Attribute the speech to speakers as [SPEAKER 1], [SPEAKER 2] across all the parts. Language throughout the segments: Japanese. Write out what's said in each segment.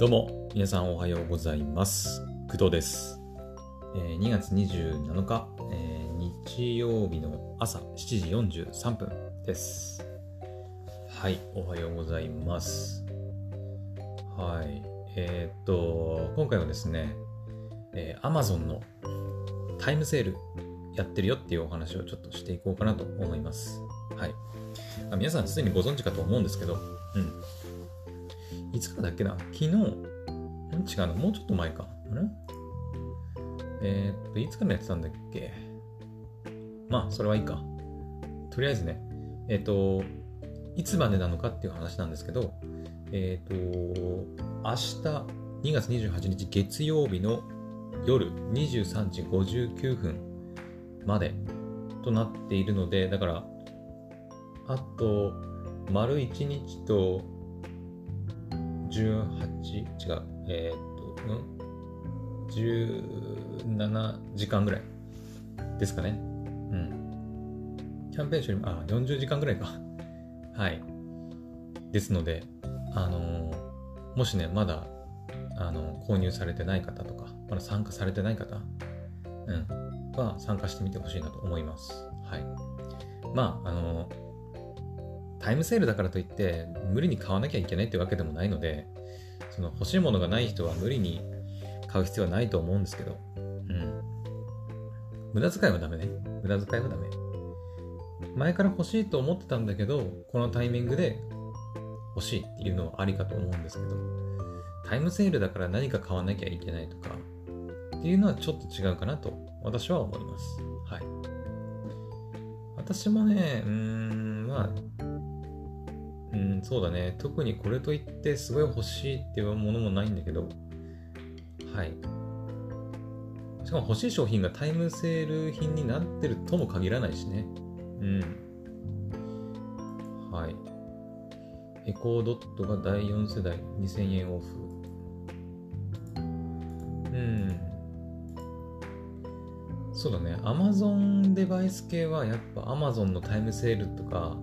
[SPEAKER 1] どうも、皆さんおはようございます。工藤です。えー2月27日、えー日曜日の朝7時43分です。はい、おはようございます。はい、えーっと、今回はですね、えー Amazon のタイムセールやってるよっていうお話をちょっとしていこうかなと思います。はい。ま皆さんすでにご存知かと思うんですけど、うん。いつからだっけな？昨日、違うのもうちょっと前か。んえーっと、いつからやってたんだっけ？まあ、それはいいか。とりあえずね、えーっと、いつまでなのかっていう話なんですけど、えーっと、明日2月28日月曜日の夜23時59分までとなっているので、だから、あと、丸1日と18、違う、えーっと、うん ?17 時間ぐらいですかね。うん。キャンペーン中にも、あ、40時間ぐらいか。はい。ですので、あのーもしね、まだ、あの購入されてない方とか、まだ参加されてない方、うん、は参加してみてほしいなと思います。はい。まあ、あのタイムセールだからといって、無理に買わなきゃいけないってわけでもないので、その欲しいものがない人は無理に買う必要はないと思うんですけど、うん。無駄遣いはダメね。無駄遣いはダメ。前から欲しいと思ってたんだけど、このタイミングで欲しいっていうのはありかと思うんですけど、タイムセールだから何か買わなきゃいけないとか、っていうのはちょっと違うかなと私は思います。はい。私もね、うーん、まあ、うん、そうだね。特にこれといってすごい欲しいっていうものもないんだけど、はい。しかも欲しい商品がタイムセール品になってるとも限らないしね。うん。はい。エコードットが第4世代2000円オフ。うん。そうだね。Amazon デバイス系はやっぱ Amazon のタイムセールとか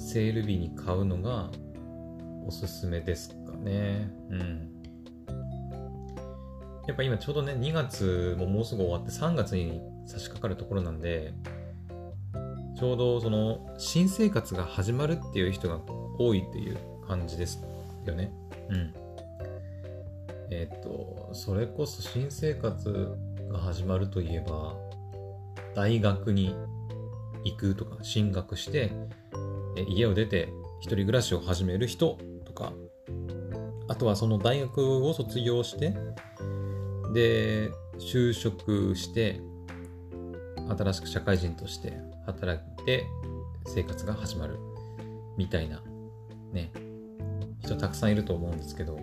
[SPEAKER 1] セール日に買うのがおすすめですかね。うん。やっぱ今ちょうどね、2月ももうすぐ終わって3月に差し掛かるところなんで、ちょうどその新生活が始まるっていう人が多いっていう感じですよね。うん。えっ、と、それこそ新生活が始まるといえば、大学に行くとか、進学して、家を出て一人暮らしを始める人とか、あとはその大学を卒業して、で、就職して、新しく社会人として働いて生活が始まるみたいなね、人たくさんいると思うんですけど、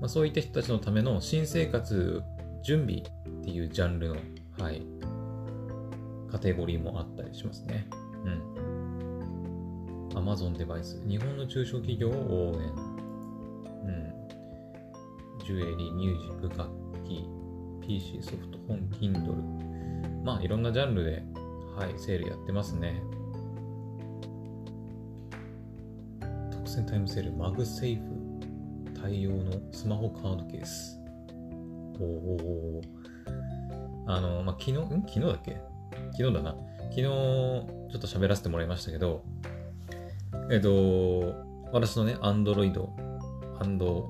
[SPEAKER 1] まあ、そういった人たちのための新生活準備っていうジャンルの、はい、カテゴリーもあったりしますね。うん。Amazon デバイス。日本の中小企業を応援。うん。ジュエリー、ミュージック、楽器、PC、ソフト、本、Kindle。まあ、いろんなジャンルで、はい、セールやってますね。特選タイムセール、マグセーフ対応のスマホカードケース。おおあの、まあ、昨日、ん？昨日だっけ？昨日だな。昨日、ちょっと喋らせてもらいましたけど、えっと、私のね、アンドロイド、アンド、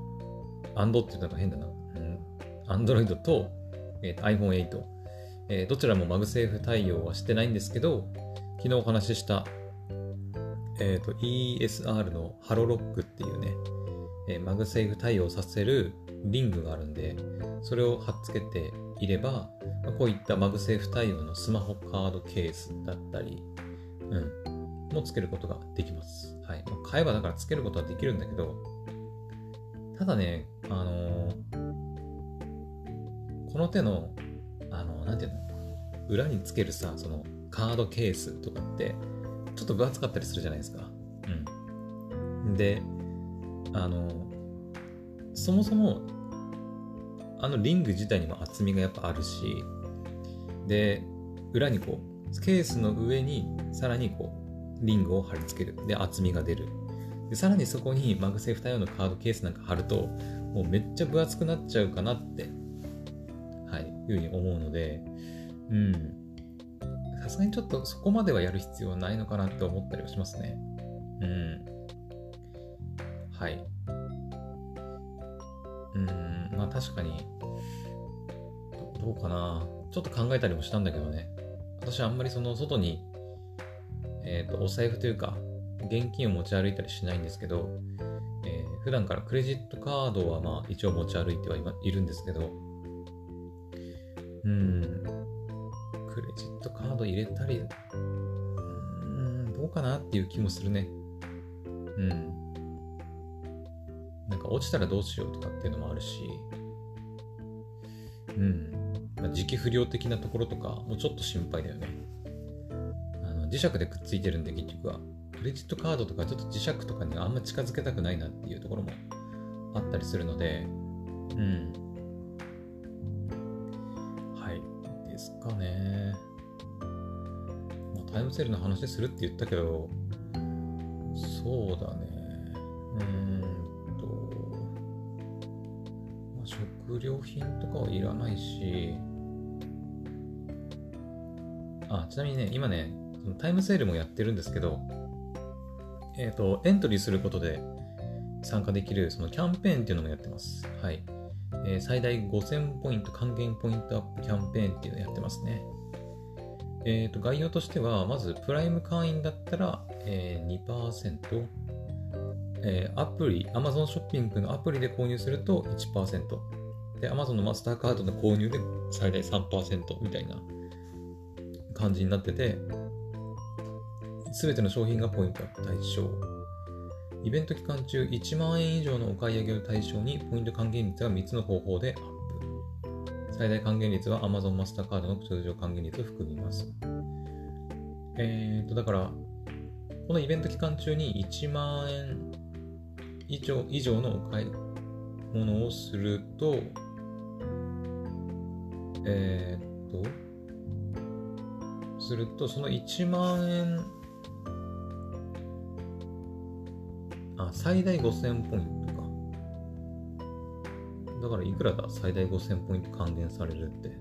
[SPEAKER 1] アンドって言ったのが変だな。うん。アンドロイドと、えっと iPhone8、えーどちらも MagSafe対応はしてないんですけど、昨日お話しした、えっと ESR の HaloLock っていうね、えー MagSafe対応させるリングがあるんで、それを貼っつけていれば、まあこういった MagSafe対応のスマホカードケースだったり、うん、もつけることができます。はい。まあ買えばだからつけることはできるんだけど、ただね、あのーこの手の、あのなんていうの、裏につけるさ、そのカードケースとかって、ちょっと分厚かったりするじゃないですか。うん。で、あの、そもそも、あのリング自体にも厚みがやっぱあるし、で、裏にこう、ケースの上にさらにこう、リングを貼り付ける。で、厚みが出る。で、さらにそこに MagSafe 対応のカードケースなんか貼ると、もうめっちゃ分厚くなっちゃうかなって、はい、いうふうに思うので、うん。さすがにちょっとそこまではやる必要はないのかなって思ったりはしますね。うん。はい。うん、まあ確かにど、どうかな。ちょっと考えたりもしたんだけどね。私はあんまりその外に、え、ー、と、お財布というか、現金を持ち歩いたりしないんですけど、えー、普段からクレジットカードはまあ一応持ち歩いてはいるんですけど、うん、クレジットカード入れたり、うん、どうかなっていう気もするね。うん。なんか落ちたらどうしようとかっていうのもあるし、うん。まあ、時期不良的なところとかもちょっと心配だよね。磁石でくっついてるんで結局は。クレジットカードとかちょっと磁石とかにあんま近づけたくないなっていうところもあったりするので、うん。はい。ですかね。まあ、タイムセールの話するって言ったけど、そうだね。うーんと、まあ、食料品とかはいらないし、あ、ちなみにね、今ね、タイムセールもやってるんですけど、えっ、ー、と、エントリーすることで参加できるそのキャンペーンっていうのもやってます。はい。えー、最大5000ポイント還元ポイントアップキャンペーンっていうのをやってますね。えっ、ー、と、概要としては、まず、プライム会員だったら、えー、2%、えー、アプリ、Amazon ショッピングのアプリで購入すると1%、で、Amazon のマスターカードの購入で最大3%みたいな感じになってて、すべての商品がポイントアップ対象。イベント期間中1万円以上のお買い上げを対象にポイント還元率は3つの方法でアップ。最大還元率は Amazon マスターカードの通常還元率を含みます。えーと、だから、このイベント期間中に1万円以上以上のお買い物をすると、えー、っと、すると、その1万円あ、最大5000ポイントか。だからいくらだ？最大5000ポイント還元されるって。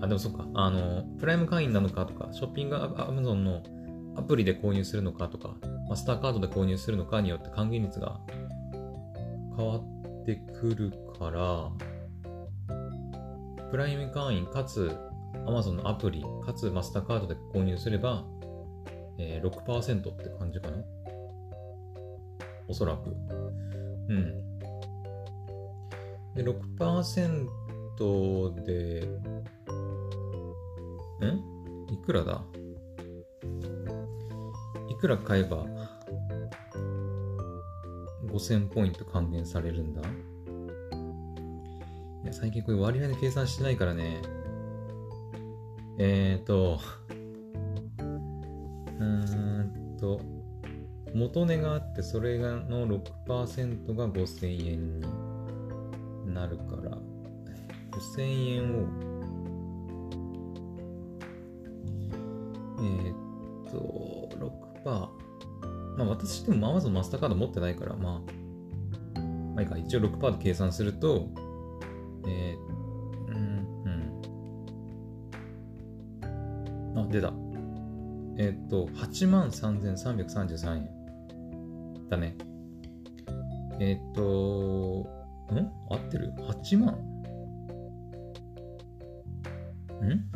[SPEAKER 1] あ、でもそっか。あの、プライム会員なのかとか、ショッピングアマゾンのアプリで購入するのかとか、マスターカードで購入するのかによって還元率が変わってくるから、プライム会員かつ Amazon のアプリかつマスターカードで購入すればえー、6%って感じかなおそらく。うん。で、6%で、ん？いくらだ？いくら買えば5000ポイント還元されるんだ？いや、最近これ割合で計算してないからね。えっ、ー、と、うーんと、元値があって、それがの6%が5000円になるから、5000円を、えー、っと、6%。まあ私でも Amazon マスターカード持ってないから、まあ、まあいいか、一応6%で計算すると、えー、うん、うん。あ、出た。えっ、と、83,333円だね。えっ、と、ん？合ってる ?8 万？ん？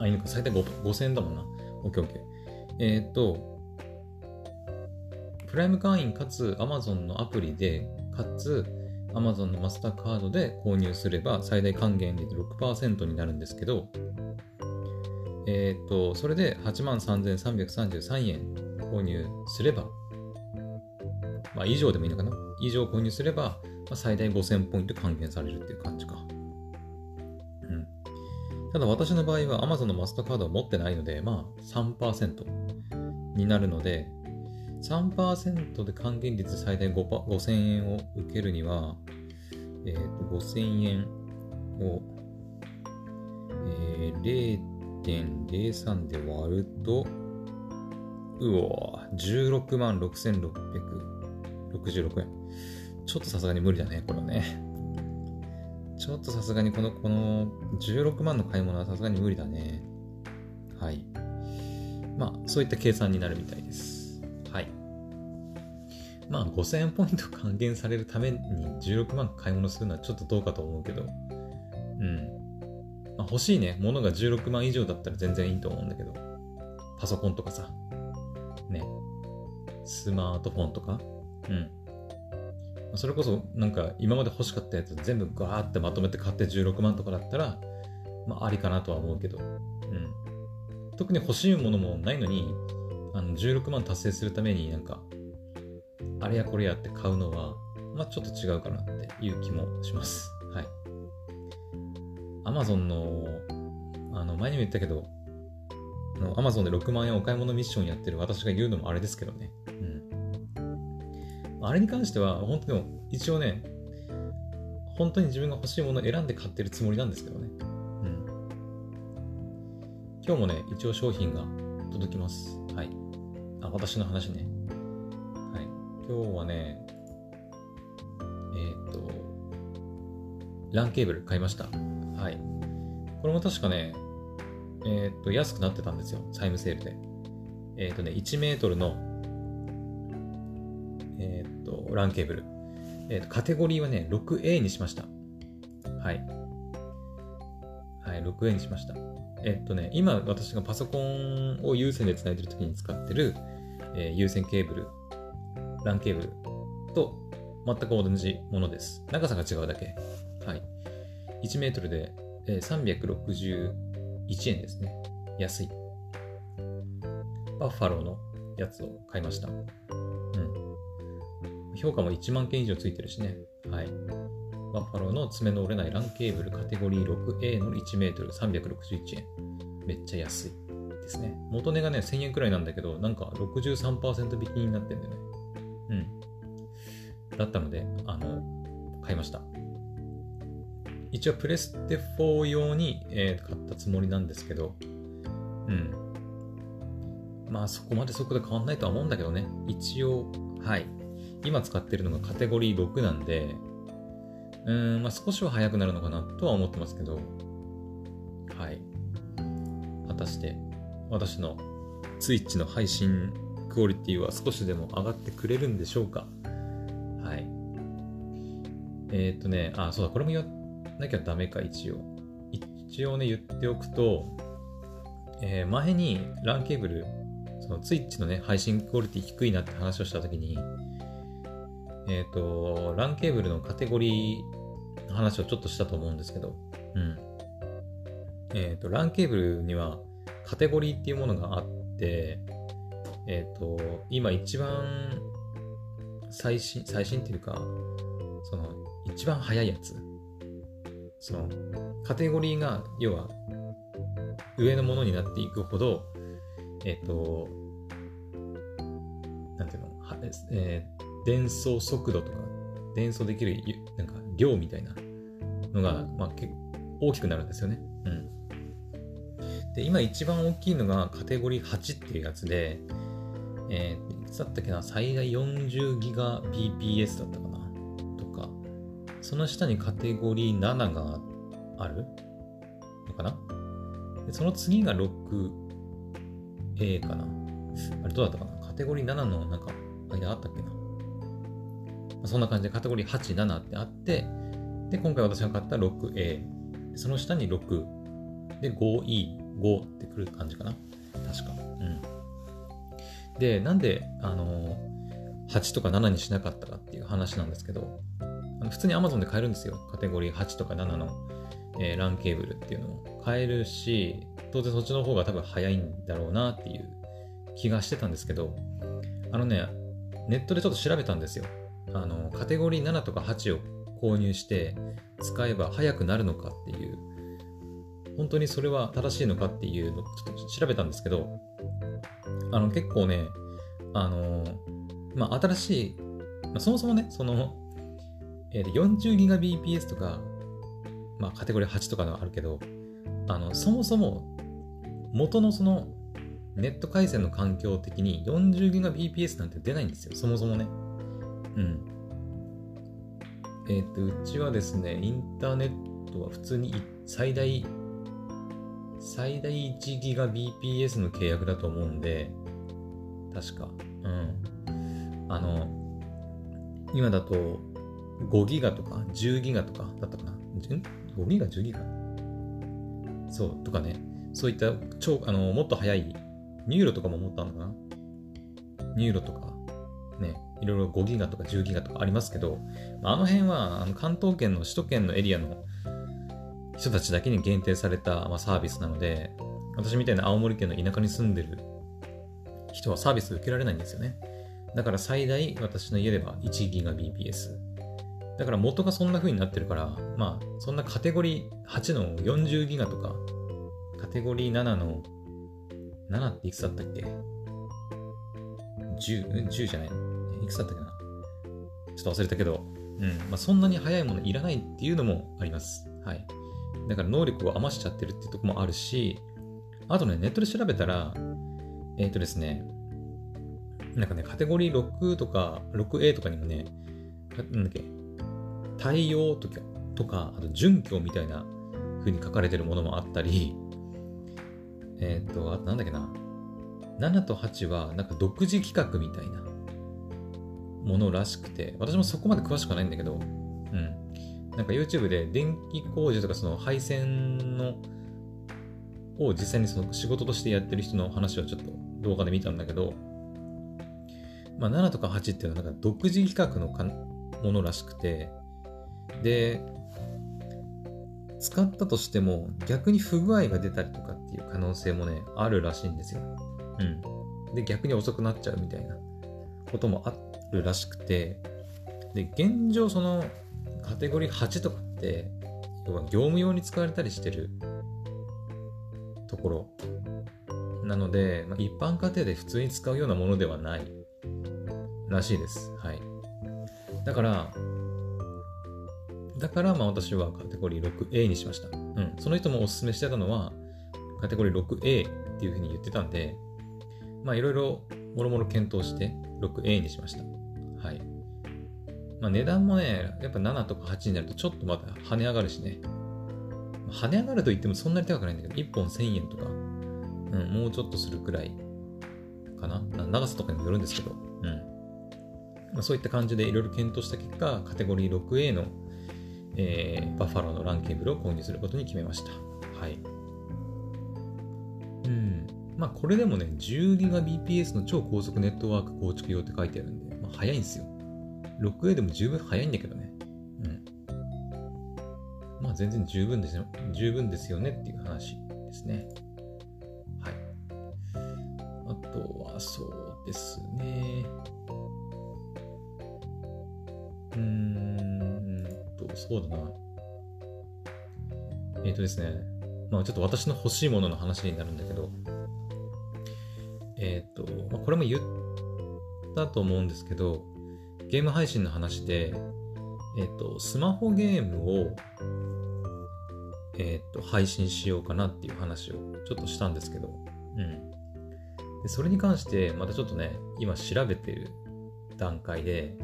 [SPEAKER 1] あ、いいのか。最大5000円だもんな。オッケーオッケー。えっ、と、プライム会員かつ Amazon のアプリで、かつ Amazon のマスターカードで購入すれば最大還元率6%になるんですけど、えっ、ー、と、それで8万3333円購入すれば、まあ、以上でもいいのかな？以上購入すれば、まあ、最大5000ポイント還元されるっていう感じか。うん。ただ私の場合は Amazon のマスターカードを持ってないので、まあ3%になるので、3%で還元率最大5000円を受けるには、えっ、ー、と、5000円を、えー、0.03で割ると、うお16万6666円。ちょっとさすがに無理だね、これはね。ちょっとさすがにこの、この16万の買い物はさすがに無理だね。はい。まあ、そういった計算になるみたいです。はい。まあ、5000ポイント還元されるために16万買い物するのはちょっとどうかと思うけど、うん。まあ、欲しいね、ものが16万以上だったら全然いいと思うんだけど、パソコンとかさ、ね、スマートフォンとか、うん。まそれこそなんか今まで欲しかったやつ全部ガーってまとめて買って16万とかだったら、まあありかなとは思うけど、うん。特に欲しいものもないのに、あの16万達成するためになんか、あれやこれやって買うのは、まあちょっと違うかなっていう気もします。アマゾンの、あの、前にも言ったけど、アマゾンで6万円お買い物ミッションやってる私が言うのもあれですけどね。うん。あれに関しては、本当でも、一応ね、本当に自分が欲しいものを選んで買ってるつもりなんですけどね。うん今日もね、一応商品が届きます。はい。あ、私の話ね。はい。今日はね、えっ、と、LAN ケーブル買いました。はい。これも確かね、えっ、ー、と、安くなってたんですよ。タイムセールで。えっ、ー、とね、1メートルの、えっ、と、LAN ケーブル。えっ、と、カテゴリーはね、6A にしました。はい。はい、6A にしました。えっとね、今私がパソコンを有線で繋いでる時に使ってる、えー、有線ケーブル、LAN ケーブルと全く同じものです。長さが違うだけ。はい。1メートルで、361円ですね。安い。バッファローのやつを買いました。うん。評価も1万件以上ついてるしね。はい。バッファローの爪の折れない LAN ケーブルカテゴリー 6A の 1m361 円。めっちゃ安いですね。元値がね、1000円くらいなんだけど、なんか63%引きになってんだよね。うん。だったので、あの、買いました。一応プレステ4用に、えー、買ったつもりなんですけど、うん。まあそこまで速度変わんないとは思うんだけどね。一応、はい。今使ってるのがカテゴリー6なんで、うーん、まあ、少しは早くなるのかなとは思ってますけど、はい。果たして、私の Twitch の配信クオリティは少しでも上がってくれるんでしょうかはい。えー、っとね、あ、そうだ、これも言わなきゃダメか、一応。一応ね、言っておくと、えー、前に LAN ケーブル、その Twitch のね、配信クオリティ低いなって話をしたときに、えっ、ー、と、LAN ケーブルのカテゴリーの話をちょっとしたと思うんですけど、うん。えっ、ー、と、LAN ケーブルにはカテゴリーっていうものがあって、えっ、と、今一番最新、最新っていうか、その、一番早いやつ。その、カテゴリーが、要は、上のものになっていくほど、えっ、と、なんていうの、はえー、伝送速度とか、伝送できるなんか量みたいなのが、まあ、結大きくなるんですよね。うん。で、今一番大きいのがカテゴリー8っていうやつで、えー、いつだったっけな、最大40ギガ BPS だった、その下にカテゴリー7がある？のかな？でその次が 6A かな。あれどうだったかな？カテゴリー7のなんか間あったっけな？まそんな感じでカテゴリー8、7ってあって、で、今回私が買った 6A、その下に6、で、5E、5ってくる感じかな？確か。うん。で、なんで、あの8とか7にしなかったかっていう話なんですけど、あの普通に Amazon で買えるんですよ。カテゴリー8とか7の、えー、LAN ケーブルっていうのを買えるし、当然そっちの方が多分早いんだろうなっていう気がしてたんですけど、あのね、ネットでちょっと調べたんですよ。あの、カテゴリー7とか8を購入して使えば早くなるのかっていう、本当にそれは正しいのかっていうのをちょっと調べたんですけど、あの、結構ね、あの、まあ、新しい、まあ、そもそもね、その、えー、40GBps とか、まあ、カテゴリー8とかのあるけど、あの、そもそも、元のその、ネット回線の環境的に 40GBps なんて出ないんですよ、そもそもね。うん。えっ、と、うちはですね、インターネットは普通に最大、最大1ギガ BPS の契約だと思うんで、確か。うん。あの、今だと5ギガとか10ギガとかだったかな？ん ?5 ギガ、10ギガ？そう、とかね。そういった超、あの、もっと早い、 NURO とかも持ったのかな？ NURO とか、ね、いろいろ5ギガとか10ギガとかありますけど、あの辺はあの関東圏の首都圏のエリアの人たちだけに限定された、まあ、サービスなので、私みたいな青森県の田舎に住んでる人はサービス受けられないんですよね。だから最大私の家では 1GBps。だから元がそんな風になってるから、まあそんなカテゴリー8の40ギガとか、カテゴリー7の7っていくつだったっけ ?10、10じゃない？いくつだったっけな？ちょっと忘れたけど、うん。まあそんなに速いものいらないっていうのもあります。はい。だから能力を余しちゃってるっていうとこもあるし、あとね、ネットで調べたら、えっ、ー、とですね、なんかね、カテゴリー6とか、6A とかにもね、なんだっけ、対応とか、とかあと準拠みたいな風に書かれてるものもあったり、えっ、と、あとなんだっけな、7と8はなんか独自企画みたいなものらしくて、私もそこまで詳しくはないんだけど、うん。なんか YouTube で電気工事とかその配線のを実際にその仕事としてやってる人の話をちょっと動画で見たんだけど、まあ、7とか8っていうのはなんか独自企画のかものらしくて、で、使ったとしても逆に不具合が出たりとかっていう可能性もね、あるらしいんですよ。うん。で、逆に遅くなっちゃうみたいなこともあるらしくて、で、現状そのカテゴリー8とかって、要は業務用に使われたりしてるところなので、まあ、一般家庭で普通に使うようなものではないらしいです。はい。だから、だからまあ私はカテゴリー 6A にしました。うん。その人もおすすめしてたのは、カテゴリー 6A っていうふうに言ってたんで、まあいろいろもろもろ検討して 6A にしました。はい。まあ値段もね、やっぱ7とか8になるとちょっとまた跳ね上がるしね。跳ね上がると言ってもそんなに高くないんだけど、1本1000円とか、うん、もうちょっとするくらいかな。長さとかにもよるんですけど、うん。まあ、そういった感じでいろいろ検討した結果、カテゴリー 6A の、えー、バッファローのランケーブルを購入することに決めました。はい。うん。まあこれでもね、10GBps の超高速ネットワーク構築用って書いてあるんで、まあ、早いんですよ。6A でも十分早いんだけどね。うん。まあ全然十分ですよ。十分ですよねっていう話ですね。ですね。まあちょっと私の欲しいものの話になるんだけど、えっ、ー、と、まあ、これも言ったと思うんですけど、ゲーム配信の話で、えっ、ー、と、スマホゲームを、えっ、ー、と、配信しようかなっていう話をちょっとしたんですけど、うん。でそれに関して、またちょっとね、今調べてる段階で、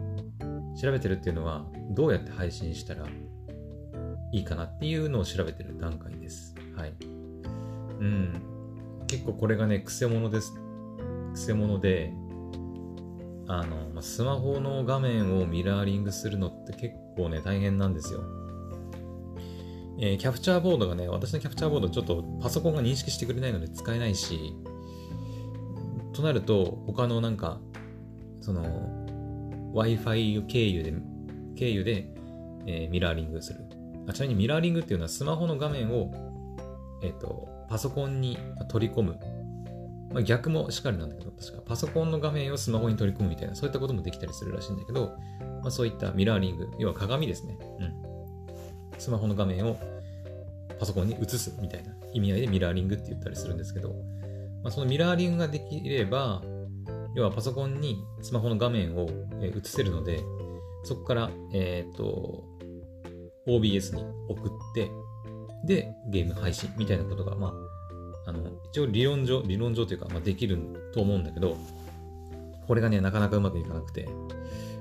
[SPEAKER 1] 調べてるっていうのは、どうやって配信したらいいかなっていうのを調べてる段階です。はい。うん。結構これがね、くせ者です。くせ者で、あの、スマホの画面をミラーリングするのって結構ね、大変なんですよ。えー、キャプチャーボードがね、私のキャプチャーボードちょっとパソコンが認識してくれないので使えないし、となると、他のなんか、その、Wi-Fi 経由で、経由で、えー、ミラーリングするあ。ちなみにミラーリングっていうのはスマホの画面を、えっ、と、パソコンに取り込むまあ、逆もしっかりなんだけど、確かパソコンの画面をスマホに取り込むみたいな、そういったこともできたりするらしいんだけど、まあ、そういったミラーリング、要は鏡ですね。うん。スマホの画面をパソコンに映すみたいな意味合いでミラーリングって言ったりするんですけど、まあ、そのミラーリングができれば、要はパソコンにスマホの画面を映せるので、そこから、えっ、と、OBS に送って、で、ゲーム配信みたいなことが、まあ、あの、一応理論上、理論上というか、まあ、できると思うんだけど、これがね、なかなかうまくいかなくて、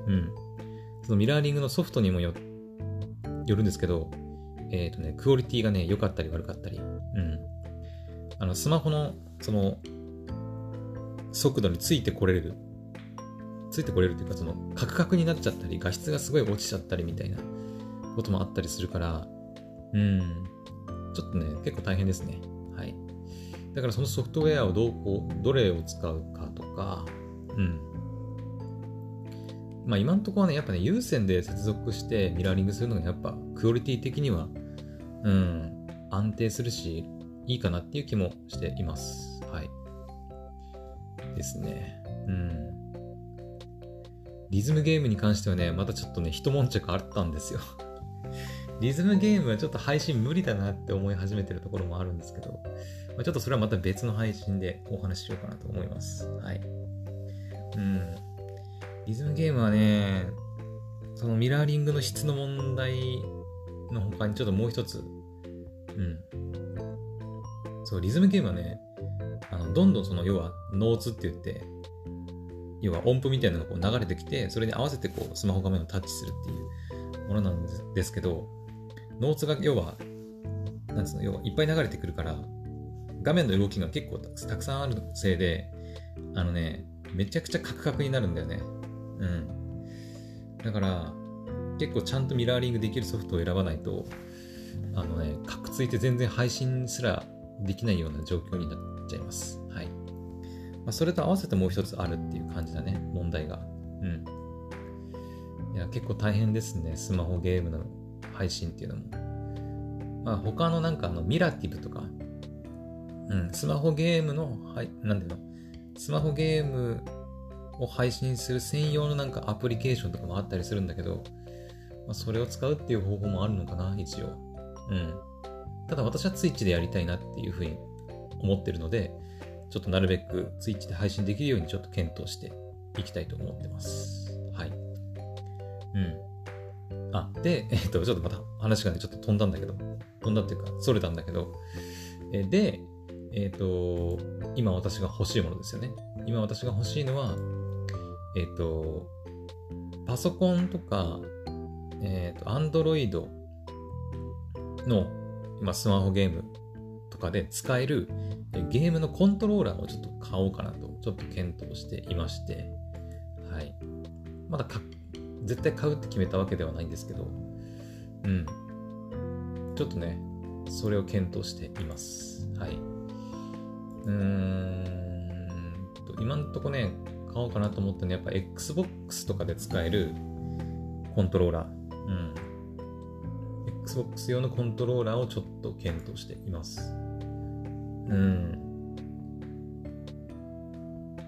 [SPEAKER 1] うん。そのミラーリングのソフトにもよよるんですけど、えっ、ー、とね、クオリティがね、良かったり悪かったり。うん。あの、スマホの、その、速度についてこれる。ついてこれるというか、その、カクカクになっちゃったり、画質がすごい落ちちゃったりみたいなこともあったりするから、うん。ちょっとね、結構大変ですね。はい。だからそのソフトウェアをどうこう、どれを使うかとか、うん。まあ今のところはね、やっぱね、有線で接続してミラーリングするのがやっぱクオリティ的には、うん、安定するし、いいかなっていう気もしています。はい。ですね。うん。リズムゲームに関してはね、またちょっとね、一悶着あったんですよリズムゲームはちょっと配信無理だなって思い始めてるところもあるんですけど、まあ、ちょっとそれはまた別の配信でお話ししようかなと思います。はい。うん。リズムゲームはね、そのミラーリングの質の問題の他にちょっともう一つ、うん。そう、リズムゲームはね、あのどんどんその、要はノーツって言って、要は音符みたいなのがこう流れてきて、それに合わせてこうスマホ画面をタッチするっていうものなんですけど、ノーツが要は、なんつうの、要はいっぱい流れてくるから、画面の動きが結構たくさんあるせいで、あのね、めちゃくちゃカクカクになるんだよね。うん。だから、結構ちゃんとミラーリングできるソフトを選ばないと、あのね、カクついて全然配信すらできないような状況になっちゃいます。はい。まあ、それと合わせてもう一つあるっていう感じだね、問題が。うん。いや、結構大変ですね、スマホゲームの配信っていうのも。まあ、他のなんかあの、ミラティブとか、うん、スマホゲームの、はい、なんていうの、スマホゲームを配信する専用のなんかアプリケーションとかもあったりするんだけど、まあ、それを使うっていう方法もあるのかな、一応。うん。ただ私は Twitch でやりたいなっていうふうに思ってるので、ちょっとなるべく Twitch で配信できるようにちょっと検討していきたいと思ってます。うん。あ、で、えっと、ちょっとまた話がね、ちょっと飛んだんだけど、飛んだっていうか、それたんだけど、えで、えっ、と、今私が欲しいものですよね。今私が欲しいのは、えっ、と、パソコンとか、えっ、と、Android の、今スマホゲームとかで使えるゲームのコントローラーをちょっと買おうかなと、ちょっと検討していまして、はい。まだ絶対買うって決めたわけではないんですけど、うん。ちょっとね、それを検討しています。はい。うーんと、今んとこね、買おうかなと思ったのは、やっぱ Xbox とかで使えるコントローラー。うん。Xbox 用のコントローラーをちょっと検討しています。うん。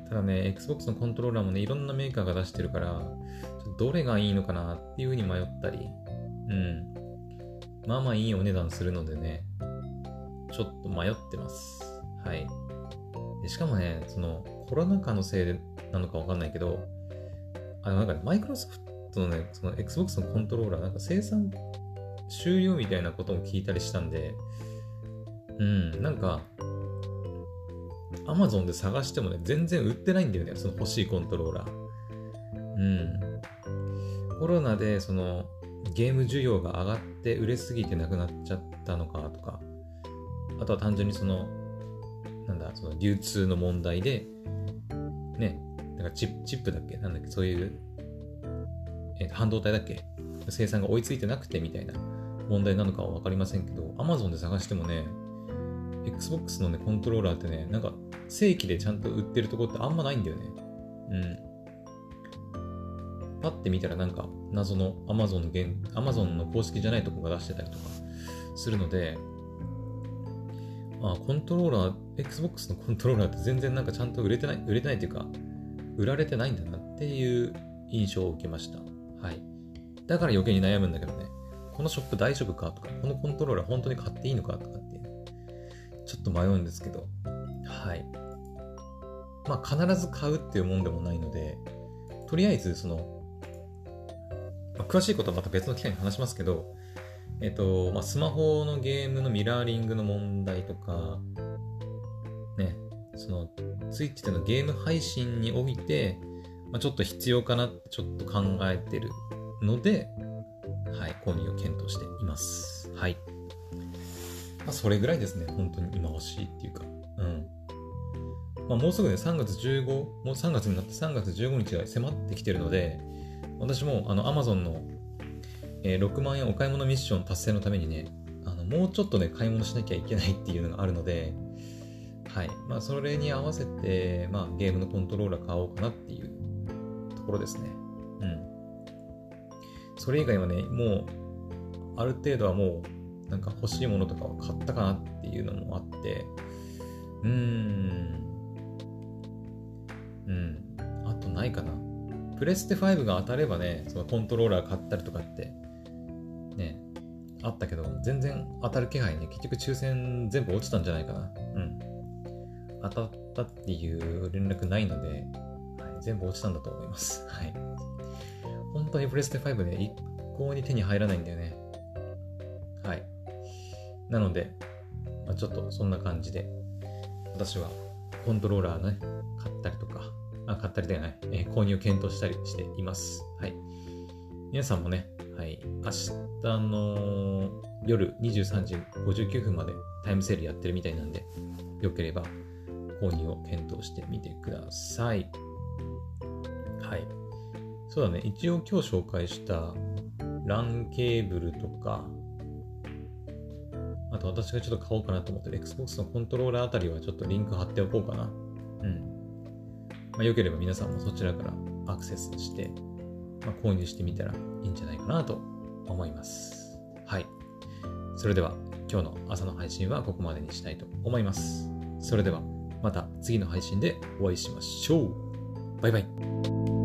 [SPEAKER 1] ただね、Xbox のコントローラーもね、いろんなメーカーが出してるから、どれがいいのかなっていうふうに迷ったり、うん。まあまあいいお値段するのでね、ちょっと迷ってます。はい。しかもね、そのコロナ禍のせいでなのかわかんないけど、あのなんか、ね、マイクロソフトのね、その Xbox のコントローラー、なんか生産終了みたいなことも聞いたりしたんで、うん、なんか、Amazon で探してもね、全然売ってないんだよね、その欲しいコントローラー。うん。コロナで、その、ゲーム需要が上がって売れすぎてなくなっちゃったのかとか、あとは単純にその、なんだ、その流通の問題で、ね、なんかチップチップだっけ？なんだっけ？そういう、えー、半導体だっけ？生産が追いついてなくてみたいな問題なのかは分かりませんけど、Amazon で探してもね、Xbox のね、コントローラーってね、なんか正規でちゃんと売ってるとこってあんまないんだよね。うん。パッて見たらなんか謎の Amazon の現、Amazon の公式じゃないとこが出してたりとかするので、まあ、コントローラー、Xbox のコントローラーって全然なんかちゃんと売れてない、売れてないというか、売られてないんだなっていう印象を受けました。はい。だから余計に悩むんだけどね。このショップ大丈夫かとか、このコントローラー本当に買っていいのかとかって、ちょっと迷うんですけど、はい。まあ必ず買うっていうもんでもないので、とりあえずその、まあ、詳しいことはまた別の機会に話しますけど、えっと、まあ、スマホのゲームのミラーリングの問題とか、ね、その、スイッチでのゲーム配信において、まあ、ちょっと必要かなってちょっと考えてるので、はい、購入を検討しています。はい。まあ、それぐらいですね、本当に今欲しいっていうか。うん。まあ、もうすぐね、3月15、もう3月になって3月15日が迫ってきてるので、私もあの Amazon の、えー、6万円お買い物ミッション達成のためにね、あのもうちょっとね、買い物しなきゃいけないっていうのがあるので、はい。まあ、それに合わせて、まあ、ゲームのコントローラー買おうかなっていうところですね。うん。それ以外はね、もう、ある程度はもう、なんか欲しいものとかは買ったかなっていうのもあって、うーん。うん。あとないかな。プレステ5が当たればね、そのコントローラー買ったりとかって、ね、あったけど、全然当たる気配ね、結局抽選全部落ちたんじゃないかな。うん。当たったっていう連絡ないので、はい、全部落ちたんだと思います。はい。本当にプレステ5ね、一向に手に入らないんだよね。はい。なので、まあ、ちょっとそんな感じで、私はコントローラーね、買ったりとか、あ、買ったりではない、えー、購入検討したりしています。はい。皆さんもね、はい、明日の夜23時59分までタイムセールやってるみたいなんで、よければ購入を検討してみてください。はい。そうだね、一応今日紹介した LAN ケーブルとか、あと私がちょっと買おうかなと思ってる Xbox のコントローラーあたりはちょっとリンク貼っておこうかな。うん。まあ、よければ皆さんもそちらからアクセスして、まあ、購入してみたらいいんじゃないかなと思います。はい。それでは今日の朝の配信はここまでにしたいと思います。それではまた次の配信でお会いしましょう。バイバイ。